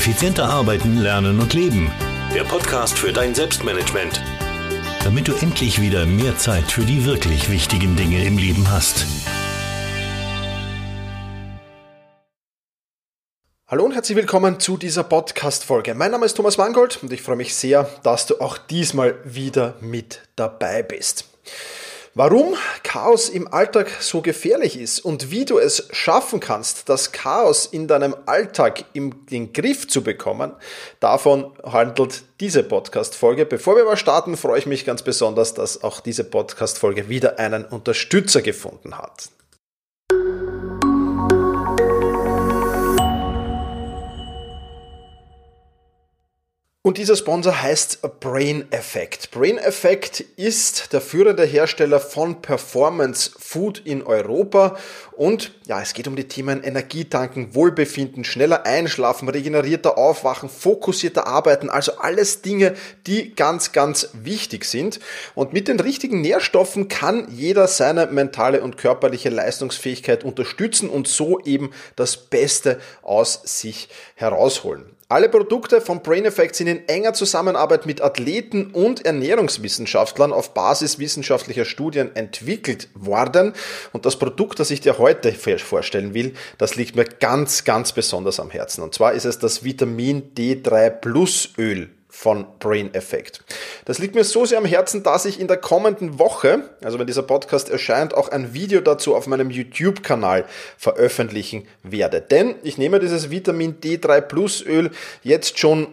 Effizienter arbeiten, lernen und leben. Der Podcast für dein Selbstmanagement. Damit du endlich wieder mehr Zeit für die wirklich wichtigen Dinge im Leben hast. Hallo und herzlich willkommen zu dieser Podcast-Folge. Mein Name ist Thomas Mangold und ich freue mich sehr, dass du auch diesmal wieder mit dabei bist. Warum Chaos im Alltag so gefährlich ist und wie du es schaffen kannst, das Chaos in deinem Alltag in den Griff zu bekommen, davon handelt diese Podcast-Folge. Bevor wir aber starten, freue ich mich ganz besonders, dass auch diese Podcast-Folge wieder einen Unterstützer gefunden hat. Und dieser Sponsor heißt Brain Effect. Brain Effect ist der führende Hersteller von Performance Food in Europa und ja, es geht um die Themen Energietanken, Wohlbefinden, schneller einschlafen, regenerierter Aufwachen, fokussierter Arbeiten, also alles Dinge, die ganz, ganz wichtig sind. Und mit den richtigen Nährstoffen kann jeder seine mentale und körperliche Leistungsfähigkeit unterstützen und so eben das Beste aus sich herausholen. Alle Produkte von Brain Effect sind in enger Zusammenarbeit mit Athleten und Ernährungswissenschaftlern auf Basis wissenschaftlicher Studien entwickelt worden. Und das Produkt, das ich dir heute vorstellen will, das liegt mir ganz, ganz besonders am Herzen. Und zwar ist es das Vitamin D3 Plus Öl von Brain Effect. Das liegt mir so sehr am Herzen, dass ich in der kommenden Woche, also wenn dieser Podcast erscheint, auch ein Video dazu auf meinem YouTube-Kanal veröffentlichen werde. Denn ich nehme dieses Vitamin D3 Plus Öl jetzt schon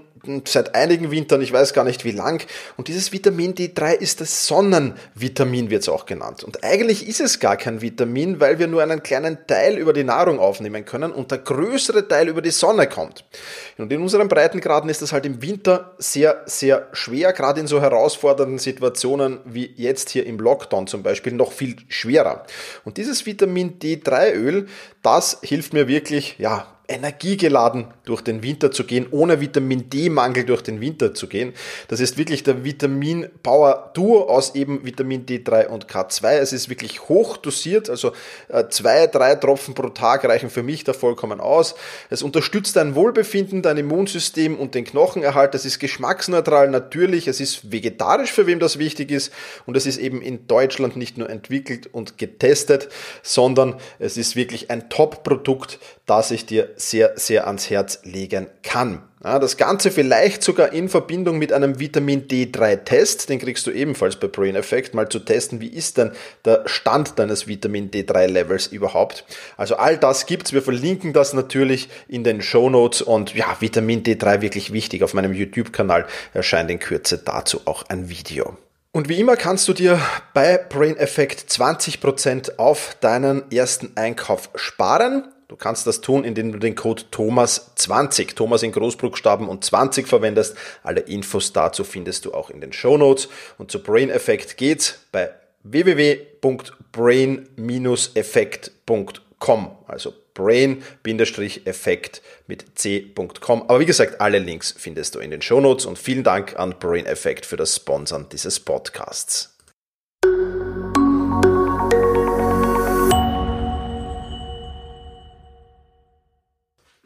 seit einigen Wintern, ich weiß gar nicht wie lang. Und dieses Vitamin D3 ist das Sonnenvitamin, wird es auch genannt. Und eigentlich ist es gar kein Vitamin, weil wir nur einen kleinen Teil über die Nahrung aufnehmen können und der größere Teil über die Sonne kommt. Und in unseren Breitengraden ist das halt im Winter sehr, sehr schwer, gerade in so herausfordernden Situationen wie jetzt hier im Lockdown zum Beispiel, noch viel schwerer. Und dieses Vitamin D3-Öl, das hilft mir wirklich, ja, energiegeladen durch den Winter zu gehen, ohne Vitamin D-Mangel durch den Winter zu gehen. Das ist wirklich der Vitamin Power Duo aus eben Vitamin D3 und K2. Es ist wirklich hoch dosiert, also äh, zwei, drei Tropfen pro Tag reichen für mich da vollkommen aus. Es unterstützt dein Wohlbefinden, dein Immunsystem und den Knochenerhalt. Es ist geschmacksneutral natürlich, es ist vegetarisch, für wem das wichtig ist und es ist eben in Deutschland nicht nur entwickelt und getestet, sondern es ist wirklich ein Top-Produkt, das ich dir sehr, sehr ans Herz legen kann. Ja, das Ganze vielleicht sogar in Verbindung mit einem Vitamin D3-Test, den kriegst du ebenfalls bei Brain Effect, mal zu testen, wie ist denn der Stand deines Vitamin D3-Levels überhaupt. Also all das gibt's, wir verlinken das natürlich in den Show Notes und ja, Vitamin D3 wirklich wichtig, auf meinem YouTube-Kanal erscheint in Kürze dazu auch ein Video. Und wie immer kannst du dir bei Brain Effect 20% auf deinen ersten Einkauf sparen. Du kannst das tun, indem du den Code Thomas20, Thomas in Großbuchstaben und 20 verwendest. Alle Infos dazu findest du auch in den Show Notes. Und zu Brain Effect geht's bei www.brain-effekt.com. Also brain-effekt mit c.com. Aber wie gesagt, alle Links findest du in den Show Notes und vielen Dank an Brain Effect für das Sponsern dieses Podcasts.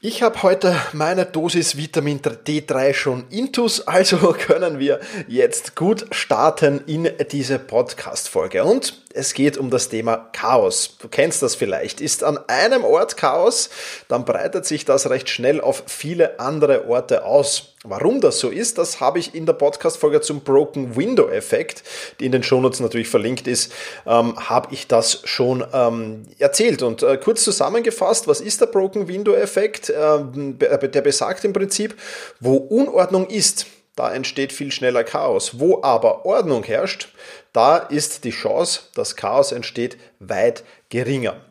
Ich habe heute meine Dosis Vitamin D3 schon intus, also können wir jetzt gut starten in diese Podcast-Folge. Und es geht um das Thema Chaos. Du kennst das vielleicht. Ist an einem Ort Chaos, dann breitet sich das recht schnell auf viele andere Orte aus. Warum das so ist, das habe ich in der Podcast-Folge zum Broken Window Effekt, die in den Shownotes natürlich verlinkt ist, ähm, habe ich das schon ähm, erzählt. Und äh, kurz zusammengefasst, was ist der Broken Window Effekt? Ähm, der besagt im Prinzip, wo Unordnung ist, da entsteht viel schneller Chaos. Wo aber Ordnung herrscht, da ist die Chance, dass Chaos entsteht, weit geringer.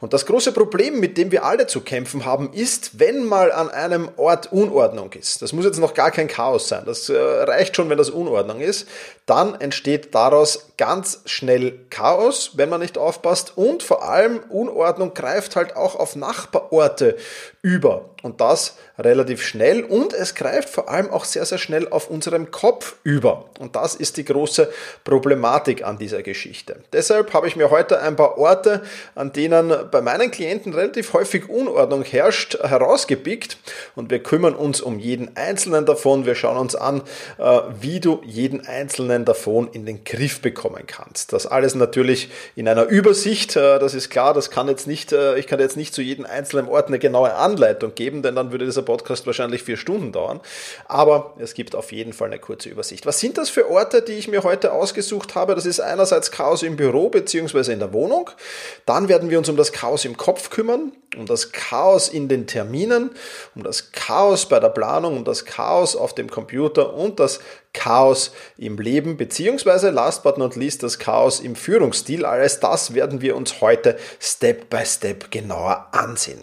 Und das große Problem, mit dem wir alle zu kämpfen haben, ist, wenn mal an einem Ort Unordnung ist. Das muss jetzt noch gar kein Chaos sein. Das äh, reicht schon, wenn das Unordnung ist. Dann entsteht daraus ganz schnell Chaos, wenn man nicht aufpasst. Und vor allem Unordnung greift halt auch auf Nachbarorte über. Und das relativ schnell. Und es greift vor allem auch sehr, sehr schnell auf unserem Kopf über. Und das ist die große Problematik an dieser Geschichte. Deshalb habe ich mir heute ein paar Orte, an denen denen bei meinen Klienten relativ häufig Unordnung herrscht, herausgepickt und wir kümmern uns um jeden einzelnen davon. Wir schauen uns an, äh, wie du jeden einzelnen davon in den Griff bekommen kannst. Das alles natürlich in einer Übersicht, äh, das ist klar, das kann jetzt nicht, äh, ich kann jetzt nicht zu jedem einzelnen Ort eine genaue Anleitung geben, denn dann würde dieser Podcast wahrscheinlich vier Stunden dauern. Aber es gibt auf jeden Fall eine kurze Übersicht. Was sind das für Orte, die ich mir heute ausgesucht habe? Das ist einerseits Chaos im Büro bzw. in der Wohnung. Dann werden wir uns um das Chaos im Kopf kümmern, um das Chaos in den Terminen, um das Chaos bei der Planung, um das Chaos auf dem Computer und das Chaos im Leben, beziehungsweise last but not least das Chaos im Führungsstil. Alles das werden wir uns heute Step by Step genauer ansehen.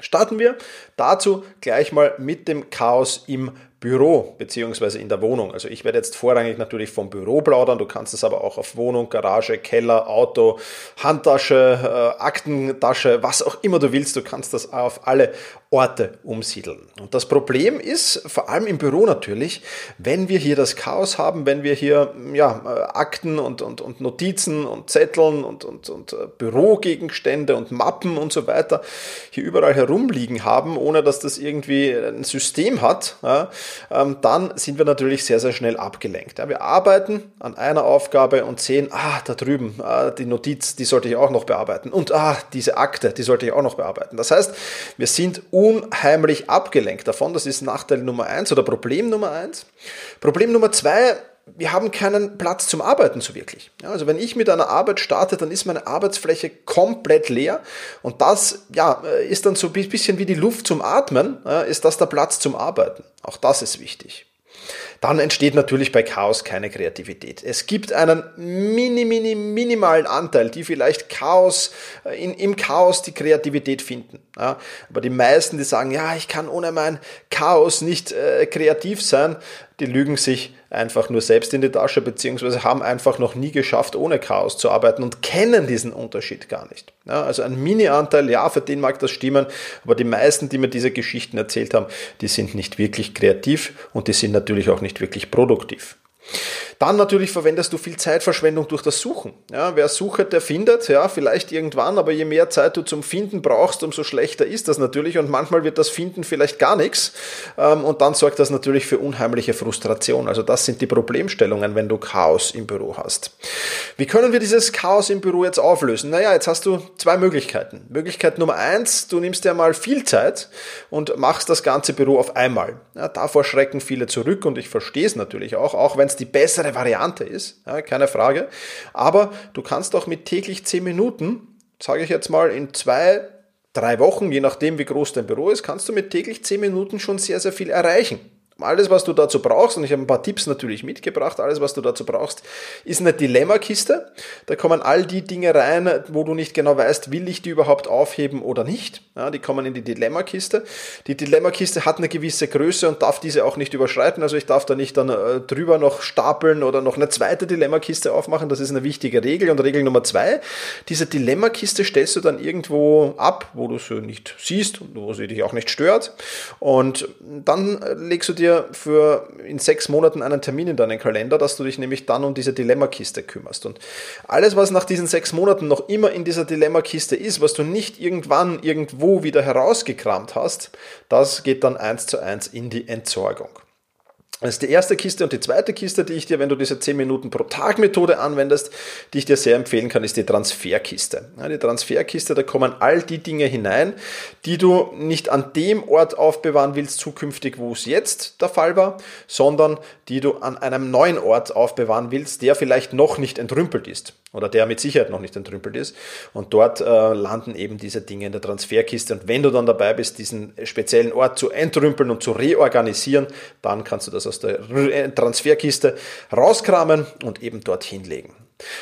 Starten wir dazu gleich mal mit dem Chaos im Büro beziehungsweise in der Wohnung. Also ich werde jetzt vorrangig natürlich vom Büro plaudern, du kannst es aber auch auf Wohnung, Garage, Keller, Auto, Handtasche, äh, Aktentasche, was auch immer du willst, du kannst das auf alle Orte umsiedeln. Und das Problem ist, vor allem im Büro natürlich, wenn wir hier das Chaos haben, wenn wir hier ja, äh, Akten und, und, und Notizen und Zetteln und, und, und äh, Bürogegenstände und Mappen und so weiter hier überall herumliegen haben, ohne dass das irgendwie ein System hat, ja, dann sind wir natürlich sehr, sehr schnell abgelenkt. Wir arbeiten an einer Aufgabe und sehen, ah, da drüben, ah, die Notiz, die sollte ich auch noch bearbeiten. Und ah, diese Akte, die sollte ich auch noch bearbeiten. Das heißt, wir sind unheimlich abgelenkt davon. Das ist Nachteil Nummer eins oder Problem Nummer eins. Problem Nummer zwei, wir haben keinen Platz zum Arbeiten so wirklich. Ja, also wenn ich mit einer Arbeit starte, dann ist meine Arbeitsfläche komplett leer und das ja, ist dann so ein bisschen wie die Luft zum Atmen, ja, ist das der Platz zum Arbeiten. Auch das ist wichtig dann entsteht natürlich bei Chaos keine Kreativität. Es gibt einen mini, mini, minimalen Anteil, die vielleicht Chaos, äh, in, im Chaos die Kreativität finden. Ja, aber die meisten, die sagen, ja, ich kann ohne mein Chaos nicht äh, kreativ sein, die lügen sich einfach nur selbst in die Tasche, beziehungsweise haben einfach noch nie geschafft, ohne Chaos zu arbeiten und kennen diesen Unterschied gar nicht. Ja, also ein Mini-Anteil, ja, für den mag das stimmen, aber die meisten, die mir diese Geschichten erzählt haben, die sind nicht wirklich kreativ und die sind natürlich auch nicht wirklich produktiv. Dann natürlich verwendest du viel Zeitverschwendung durch das Suchen. Ja, wer sucht, der findet, ja, vielleicht irgendwann, aber je mehr Zeit du zum Finden brauchst, umso schlechter ist das natürlich und manchmal wird das Finden vielleicht gar nichts ähm, und dann sorgt das natürlich für unheimliche Frustration. Also das sind die Problemstellungen, wenn du Chaos im Büro hast. Wie können wir dieses Chaos im Büro jetzt auflösen? Naja, jetzt hast du zwei Möglichkeiten. Möglichkeit Nummer eins, du nimmst dir mal viel Zeit und machst das ganze Büro auf einmal. Ja, davor schrecken viele zurück und ich verstehe es natürlich auch, auch wenn es die bessere bessere Variante ist, ja, keine Frage. Aber du kannst auch mit täglich 10 Minuten, sage ich jetzt mal, in zwei, drei Wochen, je nachdem wie groß dein Büro ist, kannst du mit täglich 10 Minuten schon sehr, sehr viel erreichen. Alles, was du dazu brauchst, und ich habe ein paar Tipps natürlich mitgebracht, alles, was du dazu brauchst, ist eine Dilemma-Kiste. Da kommen all die Dinge rein, wo du nicht genau weißt, will ich die überhaupt aufheben oder nicht. Ja, die kommen in die Dilemma-Kiste. Die Dilemma-Kiste hat eine gewisse Größe und darf diese auch nicht überschreiten. Also ich darf da nicht dann äh, drüber noch stapeln oder noch eine zweite Dilemma-Kiste aufmachen. Das ist eine wichtige Regel. Und Regel Nummer zwei, diese Dilemma-Kiste stellst du dann irgendwo ab, wo du sie nicht siehst und wo sie dich auch nicht stört. Und dann legst du dir dir für in sechs Monaten einen Termin in deinen Kalender, dass du dich nämlich dann um diese Dilemmakiste kümmerst. Und alles, was nach diesen sechs Monaten noch immer in dieser Dilemmakiste ist, was du nicht irgendwann irgendwo wieder herausgekramt hast, das geht dann eins zu eins in die Entsorgung. Das ist die erste Kiste und die zweite Kiste, die ich dir, wenn du diese 10 Minuten pro Tag Methode anwendest, die ich dir sehr empfehlen kann, ist die Transferkiste. Ja, die Transferkiste, da kommen all die Dinge hinein, die du nicht an dem Ort aufbewahren willst zukünftig, wo es jetzt der Fall war, sondern die du an einem neuen Ort aufbewahren willst, der vielleicht noch nicht entrümpelt ist oder der mit Sicherheit noch nicht entrümpelt ist. Und dort äh, landen eben diese Dinge in der Transferkiste. Und wenn du dann dabei bist, diesen speziellen Ort zu entrümpeln und zu reorganisieren, dann kannst du das aus der äh, Transferkiste rauskramen und eben dorthin legen.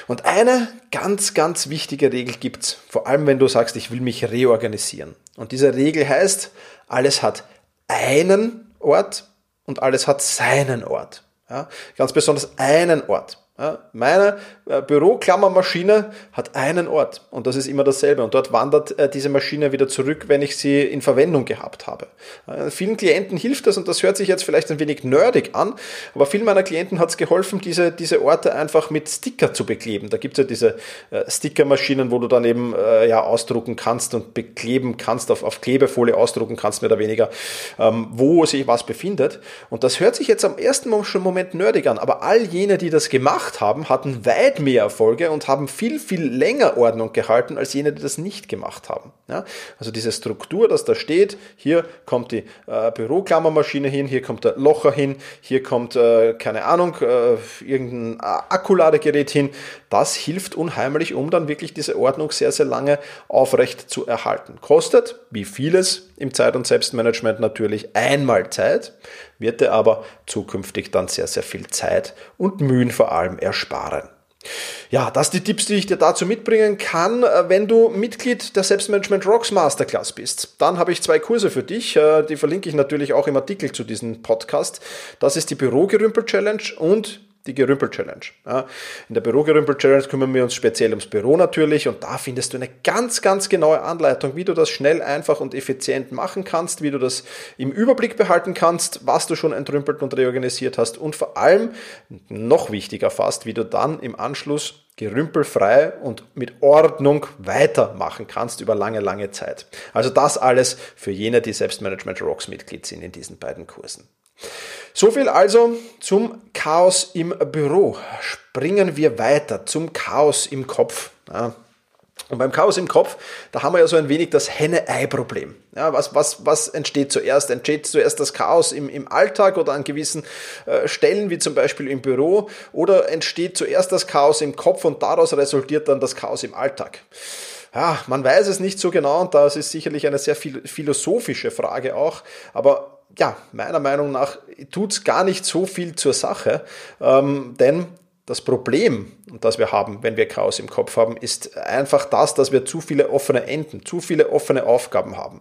Und eine ganz, ganz wichtige Regel gibt's, vor allem wenn du sagst, ich will mich reorganisieren. Und diese Regel heißt, alles hat einen Ort und alles hat seinen Ort. Ja, ganz besonders einen Ort. Meine äh, Büroklammermaschine hat einen Ort und das ist immer dasselbe und dort wandert äh, diese Maschine wieder zurück, wenn ich sie in Verwendung gehabt habe. Äh, vielen Klienten hilft das und das hört sich jetzt vielleicht ein wenig nerdig an, aber vielen meiner Klienten hat es geholfen, diese, diese Orte einfach mit Sticker zu bekleben. Da gibt es ja diese Stickermaschinen, wo du dann eben ja, ausdrucken kannst und bekleben kannst, auf, auf Klebefolie ausdrucken kannst, mehr oder weniger, ähm, wo sich was befindet. Und das hört sich jetzt am ersten Moment nerdig an, aber all jene, die das gemacht gemacht haben, hatten weit mehr Erfolge und haben viel, viel länger Ordnung gehalten als jene, die das nicht gemacht haben. Ja? Also diese Struktur, dass da steht, hier kommt die äh, Büroklammermaschine hin, hier kommt der Locher hin, hier kommt, äh, keine Ahnung, äh, irgendein Akkuladegerät hin, das hilft unheimlich, um dann wirklich diese Ordnung sehr, sehr lange aufrecht zu erhalten. Kostet, wie vieles im Zeit- und Selbstmanagement natürlich, einmal Zeit, wird dir aber zukünftig dann sehr, sehr viel Zeit und Mühen vor allem ersparen. Ja, das die Tipps, die ich dir dazu mitbringen kann, wenn du Mitglied der Selbstmanagement Rocks Masterclass bist. Dann habe ich zwei Kurse für dich, äh, die verlinke ich natürlich auch im Artikel zu diesem Podcast. Das ist die Bürogerümpel Challenge und die Gerümpel-Challenge. Ja, in der Büro-Gerümpel-Challenge kümmern wir uns speziell ums Büro natürlich und da findest du eine ganz, ganz genaue Anleitung, wie du das schnell, einfach und effizient machen kannst, wie du das im Überblick behalten kannst, was du schon entrümpelt und reorganisiert hast und vor allem, noch wichtiger fast, wie du dann im Anschluss gerümpelfrei und mit Ordnung weitermachen kannst über lange, lange Zeit. Also das alles für jene, die Selbstmanagement Rocks Mitglied sind in diesen beiden Kursen. So viel also zum Chaos im Büro. Springen wir weiter zum Chaos im Kopf. Und beim Chaos im Kopf, da haben wir ja so ein wenig das Henne-Ei-Problem. Ja, was, was, was entsteht zuerst? Entsteht zuerst das Chaos im, im Alltag oder an gewissen äh, Stellen, wie zum Beispiel im Büro? Oder entsteht zuerst das Chaos im Kopf und daraus resultiert dann das Chaos im Alltag? Ja, man weiß es nicht so genau und das ist sicherlich eine sehr philosophische Frage auch. Aber ja, meiner Meinung nach tut es gar nicht so viel zur Sache, ähm, denn das Problem, das wir haben, wenn wir Chaos im Kopf haben, ist einfach das, dass wir zu viele offene Enden, zu viele offene Aufgaben haben.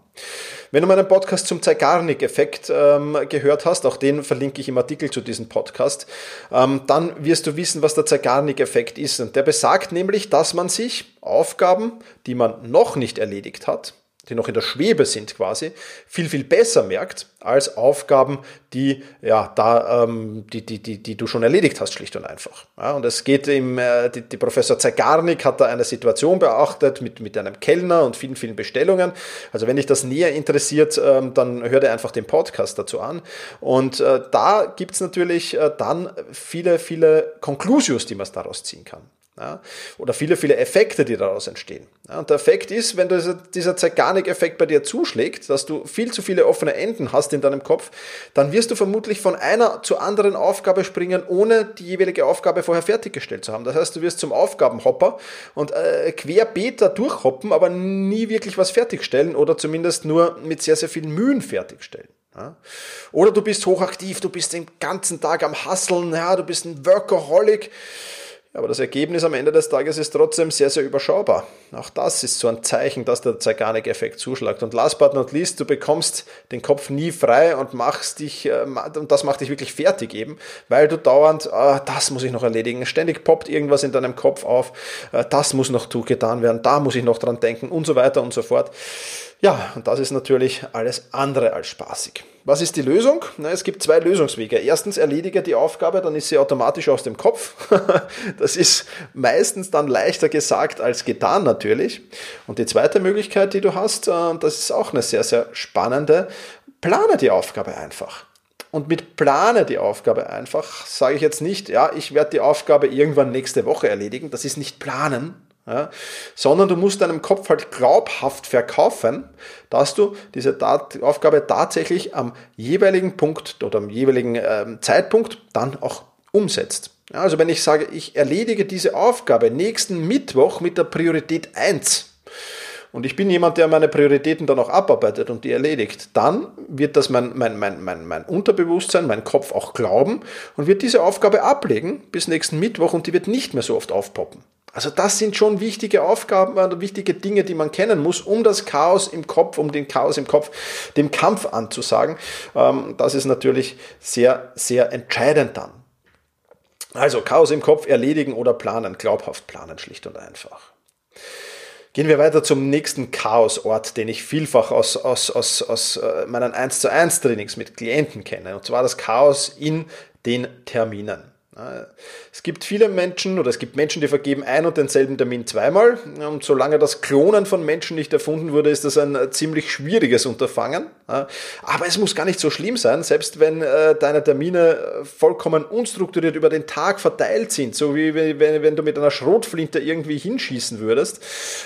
Wenn du meinen Podcast zum Zeigarnik-Effekt ähm, gehört hast, auch den verlinke ich im Artikel zu diesem Podcast, ähm, dann wirst du wissen, was der Zeigarnik-Effekt ist. Und der besagt nämlich, dass man sich Aufgaben, die man noch nicht erledigt hat, die noch in der Schwebe sind quasi, viel, viel besser merkt als Aufgaben, die, ja, da, ähm, die, die, die, die du schon erledigt hast, schlicht und einfach. Ja, und es geht im, äh, die, die Professor Zeigarnik hat da eine Situation beachtet mit, mit einem Kellner und vielen, vielen Bestellungen. Also wenn dich das näher interessiert, ähm, dann hör dir einfach den Podcast dazu an. Und äh, da gibt's natürlich äh, dann viele, viele Conclusions, die man daraus ziehen kann. Ja, oder viele, viele Effekte, die daraus entstehen. Ja, und der Effekt ist, wenn dieser, dieser Zeigarnik-Effekt bei dir zuschlägt, dass du viel zu viele offene Enden hast in deinem Kopf, dann wirst du vermutlich von einer zur anderen Aufgabe springen, ohne die jeweilige Aufgabe vorher fertiggestellt zu haben. Das heißt, du wirst zum Aufgabenhopper und äh, querbeet da durchhoppen, aber nie wirklich was fertigstellen oder zumindest nur mit sehr, sehr vielen Mühen fertigstellen. Ja? Oder du bist hochaktiv, du bist den ganzen Tag am Hasseln, ja, du bist ein Workaholic aber das Ergebnis am Ende des Tages ist trotzdem sehr, sehr überschaubar. Auch das ist so ein Zeichen, dass der Zeigarnik-Effekt zuschlägt. Und last but not least, du bekommst den Kopf nie frei und machst dich, äh, und das macht dich wirklich fertig eben, weil du dauernd, ah, das muss ich noch erledigen. Ständig poppt irgendwas in deinem Kopf auf, äh, das muss noch getan werden, da muss ich noch dran denken und so weiter und so fort. Ja, und das ist natürlich alles andere als spaßig. Was ist die Lösung? Na, es gibt zwei Lösungswege. Erstens erledige die Aufgabe, dann ist sie automatisch aus dem Kopf. das ist meistens dann leichter gesagt als getan natürlich. Und die zweite Möglichkeit, die du hast, äh, das ist auch eine sehr, sehr spannende, plane die Aufgabe einfach. Und mit plane die Aufgabe einfach sage ich jetzt nicht, ja, ich werde die Aufgabe irgendwann nächste Woche erledigen. Das ist nicht planen, ja, sondern du musst deinem Kopf halt glaubhaft verkaufen, dass du diese Aufgabe tatsächlich am jeweiligen Punkt oder am jeweiligen äh, Zeitpunkt dann auch umsetzt. Ja, also wenn ich sage, ich erledige diese Aufgabe nächsten Mittwoch mit der Priorität 1, und ich bin jemand, der meine Prioritäten dann auch abarbeitet und die erledigt, dann wird das mein, mein, mein, mein, mein Unterbewusstsein, mein Kopf auch glauben und wird diese Aufgabe ablegen bis nächsten Mittwoch und die wird nicht mehr so oft aufpoppen. Also das sind schon wichtige Aufgaben oder wichtige Dinge, die man kennen muss, um das Chaos im Kopf, um den Chaos im Kopf, dem Kampf anzusagen. Ähm, das ist natürlich sehr, sehr entscheidend dann. Also Chaos im Kopf erledigen oder planen, glaubhaft planen, schlicht und einfach. Gehen wir weiter zum nächsten Chaosort, den ich vielfach aus, aus, aus, aus äh, meinen 1 zu 1 Trainings mit Klienten kenne. Und zwar das Chaos in den Terminen. Es gibt viele Menschen oder es gibt Menschen, die vergeben ein und denselben Termin zweimal. Und solange das Klonen von Menschen nicht erfunden wurde, ist das ein ziemlich schwieriges Unterfangen. Aber es muss gar nicht so schlimm sein, selbst wenn äh, deine Termine vollkommen unstrukturiert über den Tag verteilt sind, so wie wenn, du mit einer Schrotflinte irgendwie hinschießen würdest,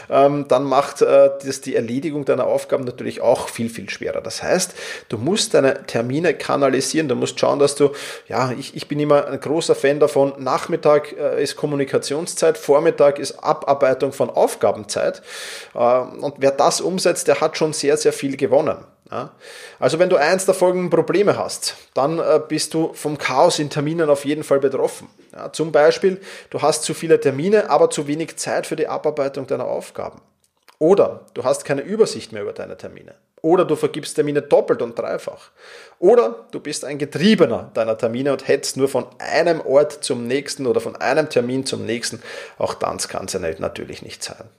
ähm, dann macht äh, das die Erledigung deiner Aufgaben natürlich auch viel, viel schwerer. Das heißt, du musst deine Termine kanalisieren, du musst schauen, dass du, ja, ich, ich bin immer ein großer Fan davon, Nachmittag äh, ist Kommunikationszeit, Vormittag ist Abarbeitung von Aufgabenzeit. Äh, und wer das umsetzt, der hat schon sehr, sehr viel gewonnen. Also wenn du eins der folgenden Probleme hast, dann äh, bist du vom Chaos in Terminen auf jeden Fall betroffen. zum Beispiel, du hast zu viele Termine, aber zu wenig Zeit für die Abarbeitung deiner Aufgaben. Oder du hast keine Übersicht mehr über deine Termine. Oder du vergibst Termine doppelt und dreifach. Oder du bist ein Getriebener deiner Termine und hetzt nur von einem Ort zum nächsten oder von einem Termin zum nächsten. Auch das kann es ja natürlich nicht sein.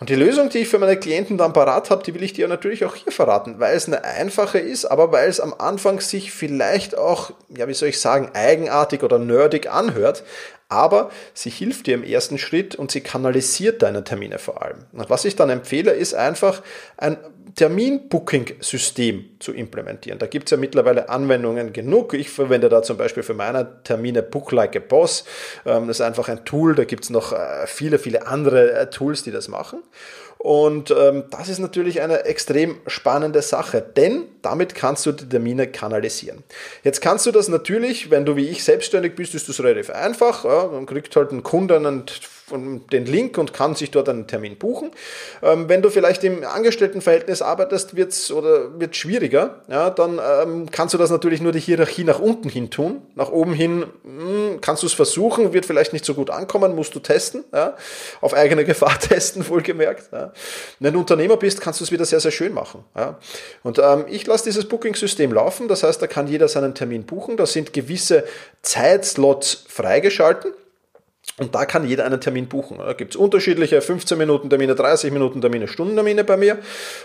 Und die Lösung, die ich für meine Klienten dann parat habe, die will ich dir natürlich auch hier verraten, weil es eine einfache ist, aber weil es am Anfang sich vielleicht auch, ja, wie soll ich sagen, eigenartig oder nerdig anhört, aber sie hilft dir im ersten Schritt und sie kanalisiert deine Termine vor allem. Und was ich dann empfehle, ist einfach ein Termin-Booking-System zu implementieren. Da gibt es ja mittlerweile Anwendungen genug. Ich verwende da zum Beispiel für meine Termine Book Like a Boss. Ähm, das ist einfach ein Tool. Da gibt es noch äh, viele, viele andere äh, Tools, die das machen. Und ähm, das ist natürlich eine extrem spannende Sache, denn damit kannst du die Termine kanalisieren. Jetzt kannst du das natürlich, wenn du wie ich selbstständig bist, ist das relativ einfach. Ja, dann kriegt halt ein Kunde einen den Link und kann sich dort einen Termin buchen. Ähm, wenn du vielleicht im Angestelltenverhältnis arbeitest, wird's oder wird schwieriger. Ja, dann ähm, kannst du das natürlich nur die Hierarchie nach unten hin tun. Nach oben hin mh, hm, kannst du es versuchen, wird vielleicht nicht so gut ankommen, musst du testen. Ja, auf eigene Gefahr testen, wohlgemerkt. Ja. Wenn du Unternehmer bist, kannst du es wieder sehr, sehr schön machen. Ja. Und ähm, ich lasse dieses Booking-System laufen. Das heißt, da kann jeder seinen Termin buchen. Da sind gewisse Zeitslots freigeschalten. Und da kann jeder einen Termin buchen. Da gibt es unterschiedliche 15 Minuten Termine, 30 Minuten Termine, Stundentermine bei mir.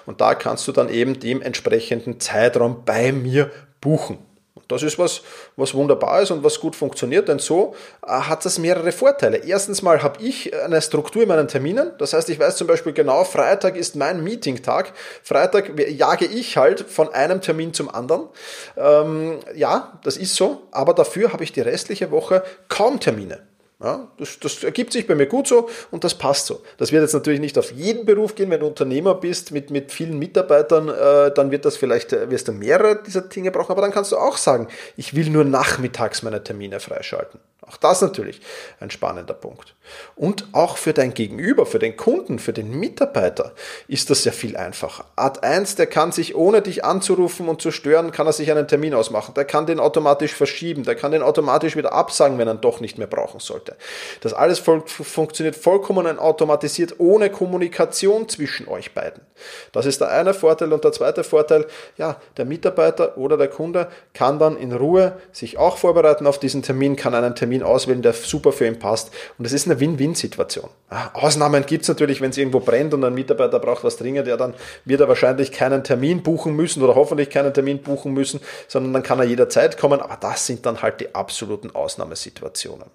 Und da kannst du dann eben dem entsprechenden Zeitraum bei mir buchen. Und das ist was, was wunderbar ist und was gut funktioniert, denn so äh, hat das mehrere Vorteile. Erstens mal habe ich eine Struktur in meinen Terminen. Das heißt, ich weiß zum Beispiel genau, Freitag ist mein Meeting-Tag. Freitag jage ich halt von einem Termin zum anderen. Ähm, ja, das ist so, aber dafür habe ich die restliche Woche kaum Termine. Ja, das, das, ergibt sich bei mir gut so und das passt so. Das wird jetzt natürlich nicht auf jeden Beruf gehen. Wenn du Unternehmer bist mit, mit vielen Mitarbeitern, äh, dann wird das vielleicht, äh, wirst du mehrere dieser Dinge brauchen, aber dann kannst du auch sagen, ich will nur nachmittags meine Termine freischalten. Auch das natürlich ein spannender Punkt. Und auch für dein Gegenüber, für den Kunden, für den Mitarbeiter ist das ja viel einfacher. Art 1, der kann sich ohne dich anzurufen und zu stören, kann er sich einen Termin ausmachen. Der kann den automatisch verschieben. Der kann den automatisch wieder absagen, wenn er ihn doch nicht mehr brauchen sollte. Das alles funktioniert vollkommen automatisiert, ohne Kommunikation zwischen euch beiden. Das ist der eine Vorteil. Und der zweite Vorteil, ja, der Mitarbeiter oder der Kunde kann dann in Ruhe sich auch vorbereiten auf diesen Termin, kann einen Termin Termin auswählen, der super für ihn passt. Und das ist eine Win-Win-Situation. Ausnahmen gibt es natürlich, wenn es irgendwo brennt und ein Mitarbeiter braucht was dringend, ja, dann wird er wahrscheinlich keinen Termin buchen müssen oder hoffentlich keinen Termin buchen müssen, sondern dann kann er jederzeit kommen. Aber das sind dann halt die absoluten Ausnahmesituationen.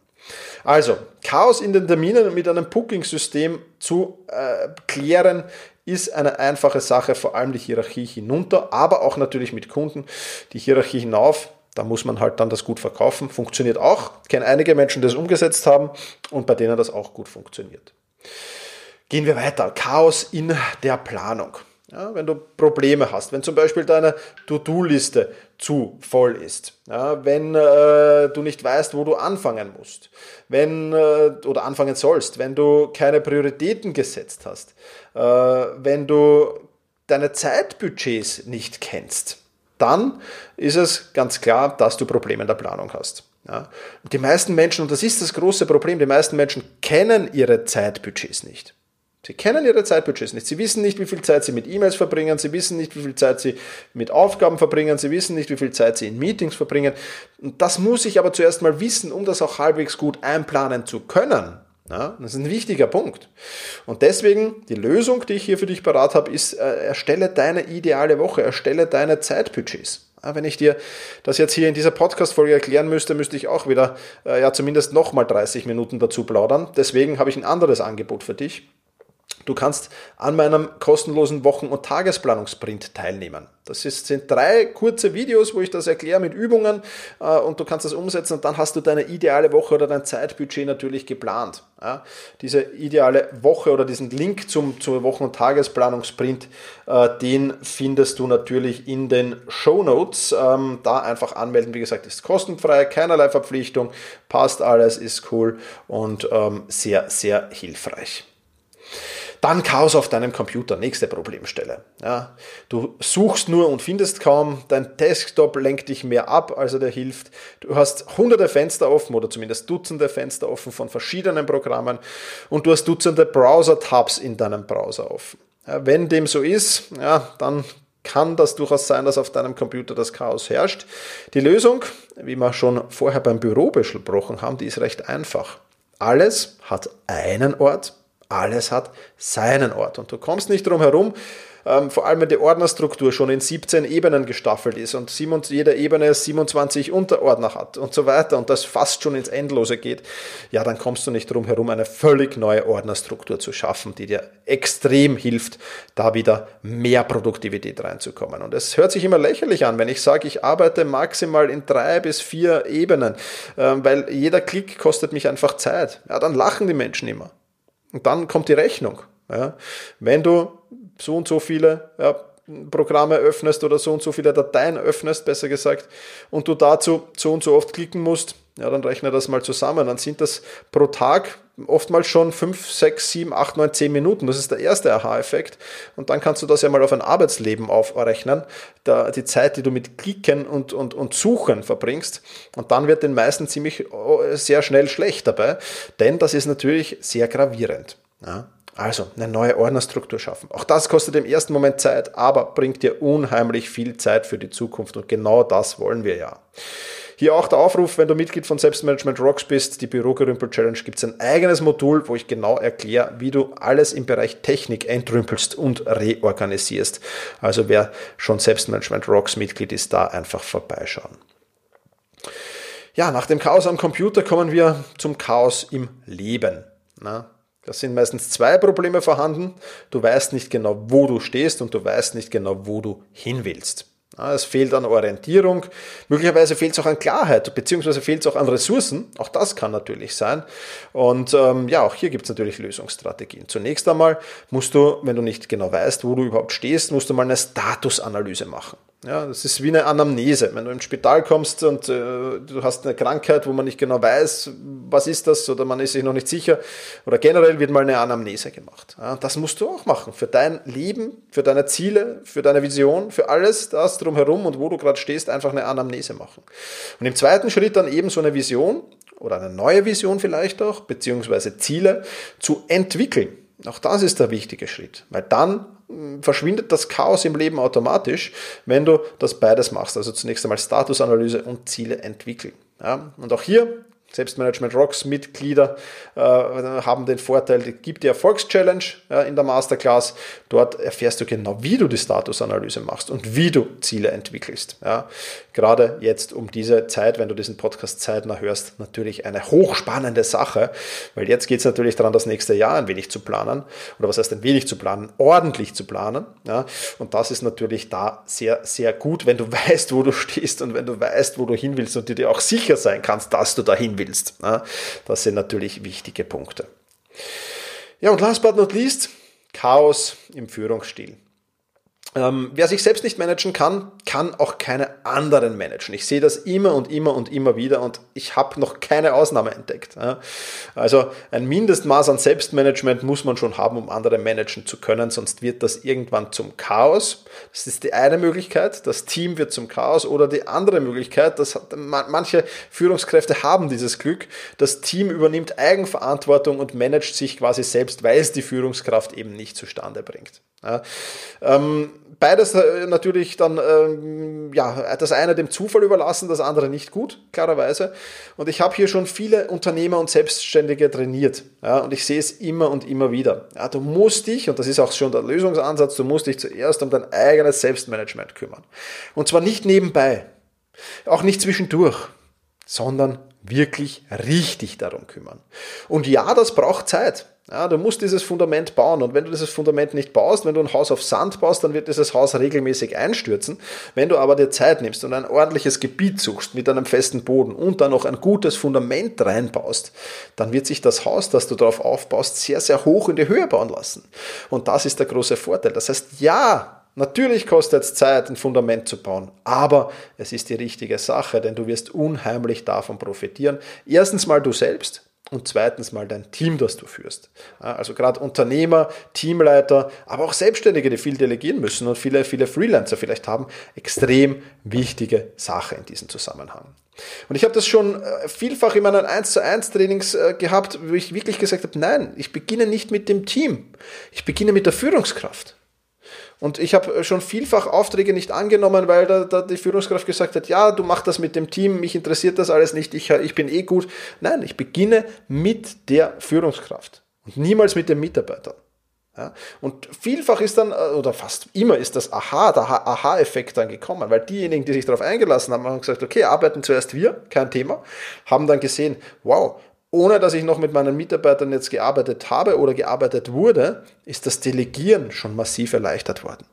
Also, Chaos in den Terminen mit einem Booking-System zu äh, klären, ist eine einfache Sache, vor allem die Hierarchie hinunter, aber auch natürlich mit Kunden die Hierarchie hinauf da muss man halt dann das gut verkaufen. Funktioniert auch. Ich kenne einige Menschen, die das umgesetzt haben und bei denen das auch gut funktioniert. Gehen wir weiter. Chaos in der Planung. Ja, wenn du Probleme hast, wenn zum Beispiel deine To-Do-Liste zu voll ist, ja, wenn äh, du nicht weißt, wo du anfangen musst, wenn äh, oder anfangen sollst, wenn du keine Prioritäten gesetzt hast, äh, wenn du deine Zeitbudgets nicht kennst, dann ist es ganz klar, dass du Probleme in der Planung hast. Ja. die meisten Menschen, und das ist das große Problem, die meisten Menschen kennen ihre Zeitbudgets nicht. Sie kennen ihre Zeitbudgets nicht. Sie wissen nicht, wie viel Zeit sie mit E-Mails verbringen. Sie wissen nicht, wie viel Zeit sie mit Aufgaben verbringen. Sie wissen nicht, wie viel Zeit sie in Meetings verbringen. Und das muss ich aber zuerst mal wissen, um das auch halbwegs gut einplanen zu können. Ja, das ist ein wichtiger Punkt. Und deswegen, die Lösung, die ich hier für dich parat habe, ist, äh, erstelle deine ideale Woche, erstelle deine Zeitbudgets. Wenn ich dir das jetzt hier in dieser Podcast-Folge erklären müsste, müsste ich auch wieder äh, ja zumindest nochmal 30 Minuten dazu plaudern. Deswegen habe ich ein anderes Angebot für dich. Du kannst an meinem kostenlosen Wochen- und Tagesplanungsprint teilnehmen. Das ist, sind drei kurze Videos, wo ich das erkläre mit Übungen äh, und du kannst das umsetzen und dann hast du deine ideale Woche oder dein Zeitbudget natürlich geplant. Ja, diese ideale Woche oder diesen Link zum, zum Wochen- und Tagesplanungsprint, äh, den findest du natürlich in den Show Notes. Ähm, da einfach anmelden, wie gesagt, ist kostenfrei, keinerlei Verpflichtung, passt alles, ist cool und ähm, sehr, sehr hilfreich. Dann Chaos auf deinem Computer, nächste Problemstelle. Ja, du suchst nur und findest kaum, dein Desktop lenkt dich mehr ab, als er dir hilft. Du hast hunderte Fenster offen oder zumindest Dutzende Fenster offen von verschiedenen Programmen und du hast Dutzende Browser-Tabs in deinem Browser offen. Ja, wenn dem so ist, ja, dann kann das durchaus sein, dass auf deinem Computer das Chaos herrscht. Die Lösung, wie wir schon vorher beim Büro besprochen haben, die ist recht einfach. Alles hat einen Ort, alles hat seinen Ort. Und du kommst nicht drum herum, ähm, vor allem wenn die Ordnerstruktur schon in 17 Ebenen gestaffelt ist und jede Ebene 27 Unterordner hat und so weiter und das fast schon ins Endlose geht, ja, dann kommst du nicht drum herum, eine völlig neue Ordnerstruktur zu schaffen, die dir extrem hilft, da wieder mehr Produktivität reinzukommen. Und es hört sich immer lächerlich an, wenn ich sage, ich arbeite maximal in drei bis vier Ebenen, ähm, weil jeder Klick kostet mich einfach Zeit. Ja, dann lachen die Menschen immer. Und dann kommt die Rechnung. Ja. Wenn du so und so viele ja, Programme öffnest oder so und so viele Dateien öffnest, besser gesagt, und du dazu so und so oft klicken musst, ja, dann rechne das mal zusammen. Dann sind das pro Tag oftmals schon 5, 6, 7, 8, 9, 10 Minuten. Das ist der erste Aha-Effekt. Und dann kannst du das ja mal auf ein Arbeitsleben aufrechnen, da, die Zeit, die du mit Klicken und, und, und Suchen verbringst. Und dann wird den meisten ziemlich oh, sehr schnell schlecht dabei, denn das ist natürlich sehr gravierend. Ja. Also eine neue Ordnerstruktur schaffen. Auch das kostet im ersten Moment Zeit, aber bringt dir unheimlich viel Zeit für die Zukunft und genau das wollen wir ja. Hier auch der Aufruf, wenn du Mitglied von Selbstmanagement Rocks bist, die Bürogerümpel Challenge, gibt es ein eigenes Modul, wo ich genau erkläre, wie du alles im Bereich Technik entrümpelst und reorganisierst. Also wer schon Selbstmanagement Rocks Mitglied ist, da einfach vorbeischauen. Ja, nach dem Chaos am Computer kommen wir zum Chaos im Leben. Na, das sind meistens zwei Probleme vorhanden. Du weißt nicht genau, wo du stehst und du weißt nicht genau, wo du hin willst. Es fehlt an Orientierung, möglicherweise fehlt es auch an Klarheit, beziehungsweise fehlt es auch an Ressourcen. Auch das kann natürlich sein. Und ähm, ja, auch hier gibt es natürlich Lösungsstrategien. Zunächst einmal musst du, wenn du nicht genau weißt, wo du überhaupt stehst, musst du mal eine Statusanalyse machen. Ja, das ist wie eine Anamnese. Wenn du ins Spital kommst und äh, du hast eine Krankheit, wo man nicht genau weiß, was ist das, oder man ist sich noch nicht sicher, oder generell wird mal eine Anamnese gemacht. Ja, das musst du auch machen. Für dein Leben, für deine Ziele, für deine Vision, für alles das drumherum und wo du gerade stehst, einfach eine Anamnese machen. Und im zweiten Schritt dann eben so eine Vision oder eine neue Vision vielleicht auch, beziehungsweise Ziele zu entwickeln. Auch das ist der wichtige Schritt, weil dann verschwindet das Chaos im Leben automatisch, wenn du das beides machst. Also zunächst einmal Statusanalyse und Ziele entwickeln. Ja, und auch hier Selbstmanagement Rocks Mitglieder äh, haben den Vorteil, es gibt die Erfolgschallenge äh, in der Masterclass. Dort erfährst du genau, wie du die Statusanalyse machst und wie du Ziele entwickelst. Ja. Gerade jetzt um diese Zeit, wenn du diesen Podcast zeitnah hörst, natürlich eine hochspannende Sache, weil jetzt geht es natürlich daran, das nächste Jahr ein wenig zu planen. Oder was heißt ein wenig zu planen? Ordentlich zu planen. Ja. Und das ist natürlich da sehr, sehr gut, wenn du weißt, wo du stehst und wenn du weißt, wo du hin willst und dir auch sicher sein kannst, dass du dahin willst. Das sind natürlich wichtige Punkte. Ja, und last but not least, Chaos im Führungsstil. Ähm, wer sich selbst nicht managen kann, kann auch keine anderen managen. Ich sehe das immer und immer und immer wieder und ich habe noch keine Ausnahme entdeckt. Also ein Mindestmaß an Selbstmanagement muss man schon haben, um andere managen zu können, sonst wird das irgendwann zum Chaos. Das ist die eine Möglichkeit, das Team wird zum Chaos oder die andere Möglichkeit, dass manche Führungskräfte haben dieses Glück, das Team übernimmt Eigenverantwortung und managt sich quasi selbst, weil es die Führungskraft eben nicht zustande bringt. Ja. Ähm, beides äh, natürlich dann, ähm, ja, das eine dem Zufall überlassen, das andere nicht gut, klarerweise. Und ich habe hier schon viele Unternehmer und Selbstständige trainiert. Ja, und ich sehe es immer und immer wieder. Ja, du musst dich, und das ist auch schon der Lösungsansatz, du musst dich zuerst um dein eigenes Selbstmanagement kümmern. Und zwar nicht nebenbei, auch nicht zwischendurch, sondern wirklich richtig darum kümmern. Und ja, das braucht Zeit. Ja, du musst dieses Fundament bauen und wenn du dieses Fundament nicht baust, wenn du ein Haus auf Sand baust, dann wird dieses Haus regelmäßig einstürzen. Wenn du aber dir Zeit nimmst und ein ordentliches Gebiet suchst mit einem festen Boden und dann noch ein gutes Fundament reinbaust, dann wird sich das Haus, das du darauf aufbaust, sehr, sehr hoch in die Höhe bauen lassen. Und das ist der große Vorteil. Das heißt, ja, Natürlich kostet es Zeit, ein Fundament zu bauen, aber es ist die richtige Sache, denn du wirst unheimlich davon profitieren. Erstens mal du selbst, und zweitens mal dein Team, das du führst. Also gerade Unternehmer, Teamleiter, aber auch Selbstständige, die viel delegieren müssen und viele, viele Freelancer vielleicht haben, extrem wichtige Sache in diesem Zusammenhang. Und ich habe das schon äh, vielfach in meinen 1 zu 1 Trainings äh, gehabt, wo ich wirklich gesagt habe, nein, ich beginne nicht mit dem Team, ich beginne mit der Führungskraft. Und ich habe schon vielfach Aufträge nicht angenommen, weil da, da, die Führungskraft gesagt hat, ja, du machst das mit dem Team, mich interessiert das alles nicht, ich, ich bin eh gut. Nein, ich beginne mit der Führungskraft und niemals mit den Mitarbeitern. Ja, und vielfach ist dann, oder fast immer ist das Aha, der Aha-Effekt dann gekommen, weil diejenigen, die sich darauf eingelassen haben, haben gesagt, okay, arbeiten zuerst wir, kein Thema, haben dann gesehen, wow, ohne dass ich noch mit meinen Mitarbeitern jetzt gearbeitet habe oder gearbeitet wurde, ist das Delegieren schon massiv erleichtert worden.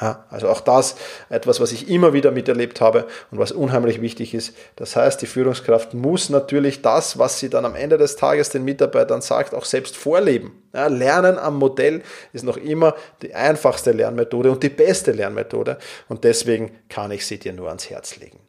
Ja, also auch das etwas, was ich immer wieder miterlebt habe und was unheimlich wichtig ist. Das heißt, die Führungskraft muss natürlich das, was sie dann am Ende des Tages den Mitarbeitern sagt, auch selbst vorleben. Ja, Lernen am Modell ist noch immer die einfachste Lernmethode und die beste Lernmethode und deswegen kann ich sie dir nur ans Herz legen.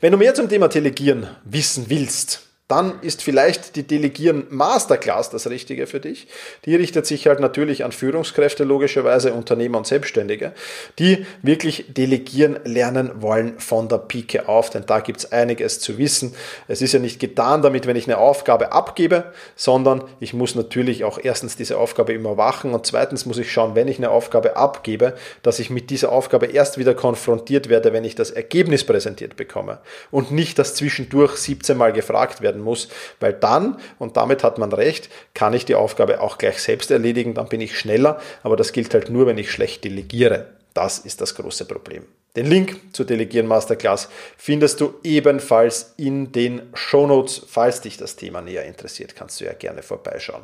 Wenn du mehr zum Thema Delegieren wissen willst, dann ist vielleicht die Delegieren Masterclass das Richtige für dich. Die richtet sich halt natürlich an Führungskräfte, logischerweise Unternehmer und Selbstständige, die wirklich delegieren lernen wollen von der Pike auf, denn da gibt es einiges zu wissen. Es ist ja nicht getan damit, wenn ich eine Aufgabe abgebe, sondern ich muss natürlich auch erstens diese Aufgabe immer wachen und zweitens muss ich schauen, wenn ich eine Aufgabe abgebe, dass ich mit dieser Aufgabe erst wieder konfrontiert werde, wenn ich das Ergebnis präsentiert bekomme und nicht, dass zwischendurch 17 Mal gefragt werden werden muss, weil dann, und damit hat man recht, kann ich die Aufgabe auch gleich selbst erledigen, dann bin ich schneller, aber das gilt halt nur, wenn ich schlecht delegiere. Das ist das große Problem. Den Link zur Delegieren Masterclass findest du ebenfalls in den Shownotes. Falls dich das Thema näher interessiert, kannst du ja gerne vorbeischauen.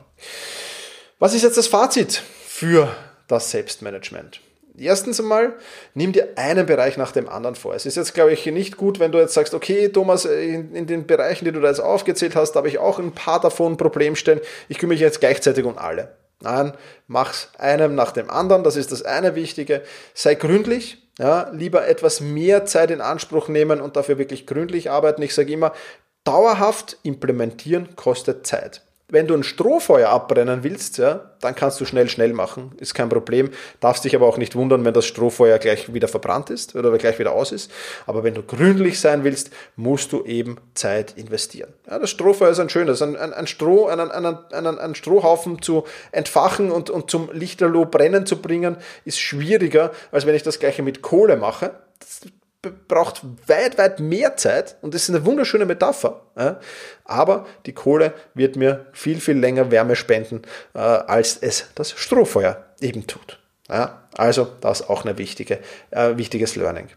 Was ist jetzt das Fazit für das Selbstmanagement? Erstens einmal, nimm dir einen Bereich nach dem anderen vor. Es ist jetzt, glaube ich, nicht gut, wenn du jetzt sagst, okay, Thomas, in, in den Bereichen, die du da jetzt aufgezählt hast, habe ich auch ein paar davon Problemstellen. Ich kümmere mich jetzt gleichzeitig um alle. Nein, mach's einem nach dem anderen. Das ist das eine Wichtige. Sei gründlich. Ja, lieber etwas mehr Zeit in Anspruch nehmen und dafür wirklich gründlich arbeiten. Ich sage immer, dauerhaft implementieren kostet Zeit. Wenn du ein Strohfeuer abbrennen willst, ja, dann kannst du schnell, schnell machen, ist kein Problem. Darfst dich aber auch nicht wundern, wenn das Strohfeuer gleich wieder verbrannt ist oder gleich wieder aus ist. Aber wenn du gründlich sein willst, musst du eben Zeit investieren. Ja, das Strohfeuer ist ein schönes, ein, ein, ein Stroh, einen, einen, einen, einen Strohhaufen zu entfachen und, und zum Lichterloh brennen zu bringen, ist schwieriger, als wenn ich das gleiche mit Kohle mache. Das braucht weit, weit mehr Zeit und das ist eine wunderschöne Metapher. Aber die Kohle wird mir viel, viel länger Wärme spenden, äh, als es das Strohfeuer eben tut. Also das auch ein wichtige, äh, wichtiges Learning.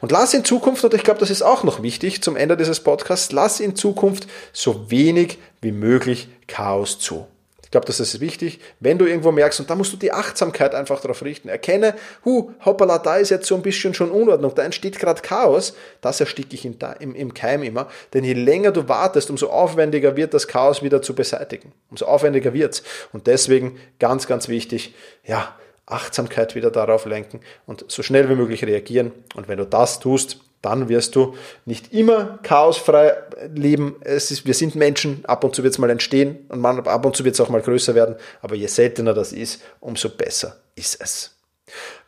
Und lass in Zukunft, und ich glaube, das ist auch noch wichtig zum Ende dieses Podcasts, lass in Zukunft so wenig wie möglich Chaos zu. Ich glaube, das ist wichtig, wenn du irgendwo merkst, und da musst du die Achtsamkeit einfach darauf richten. Erkenne, hu, hoppala, da ist jetzt so ein bisschen schon Unordnung, da entsteht gerade Chaos. Das ersticke ich im, im Keim immer. Denn je länger du wartest, umso aufwendiger wird das Chaos wieder zu beseitigen. Umso aufwendiger wird's. Und deswegen ganz, ganz wichtig, ja, Achtsamkeit wieder darauf lenken und so schnell wie möglich reagieren. Und wenn du das tust, dann wirst du nicht immer chaosfrei leben. Es ist, wir sind Menschen, ab und zu wird es mal entstehen und man, ab und zu wird es auch mal größer werden, aber je seltener das ist, umso besser ist es.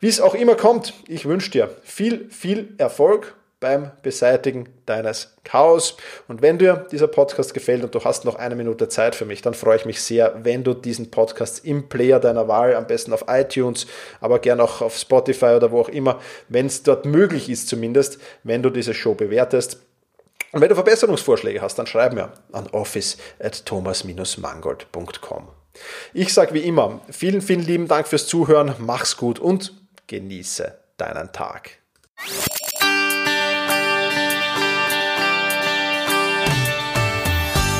Wie es auch immer kommt, ich wünsche dir viel, viel Erfolg beim Beseitigen deines Chaos. Und wenn dir dieser Podcast gefällt und du hast noch eine Minute Zeit für mich, dann freue ich mich sehr, wenn du diesen Podcast im Player deiner Wahl, am besten auf iTunes, aber gern auch auf Spotify oder wo auch immer, wenn es dort möglich ist zumindest, wenn du diese Show bewertest. Und wenn du Verbesserungsvorschläge hast, dann schreib mir an office at thomas-mangold.com. Ich sage wie immer, vielen, vielen lieben Dank fürs Zuhören, mach's gut und genieße deinen Tag.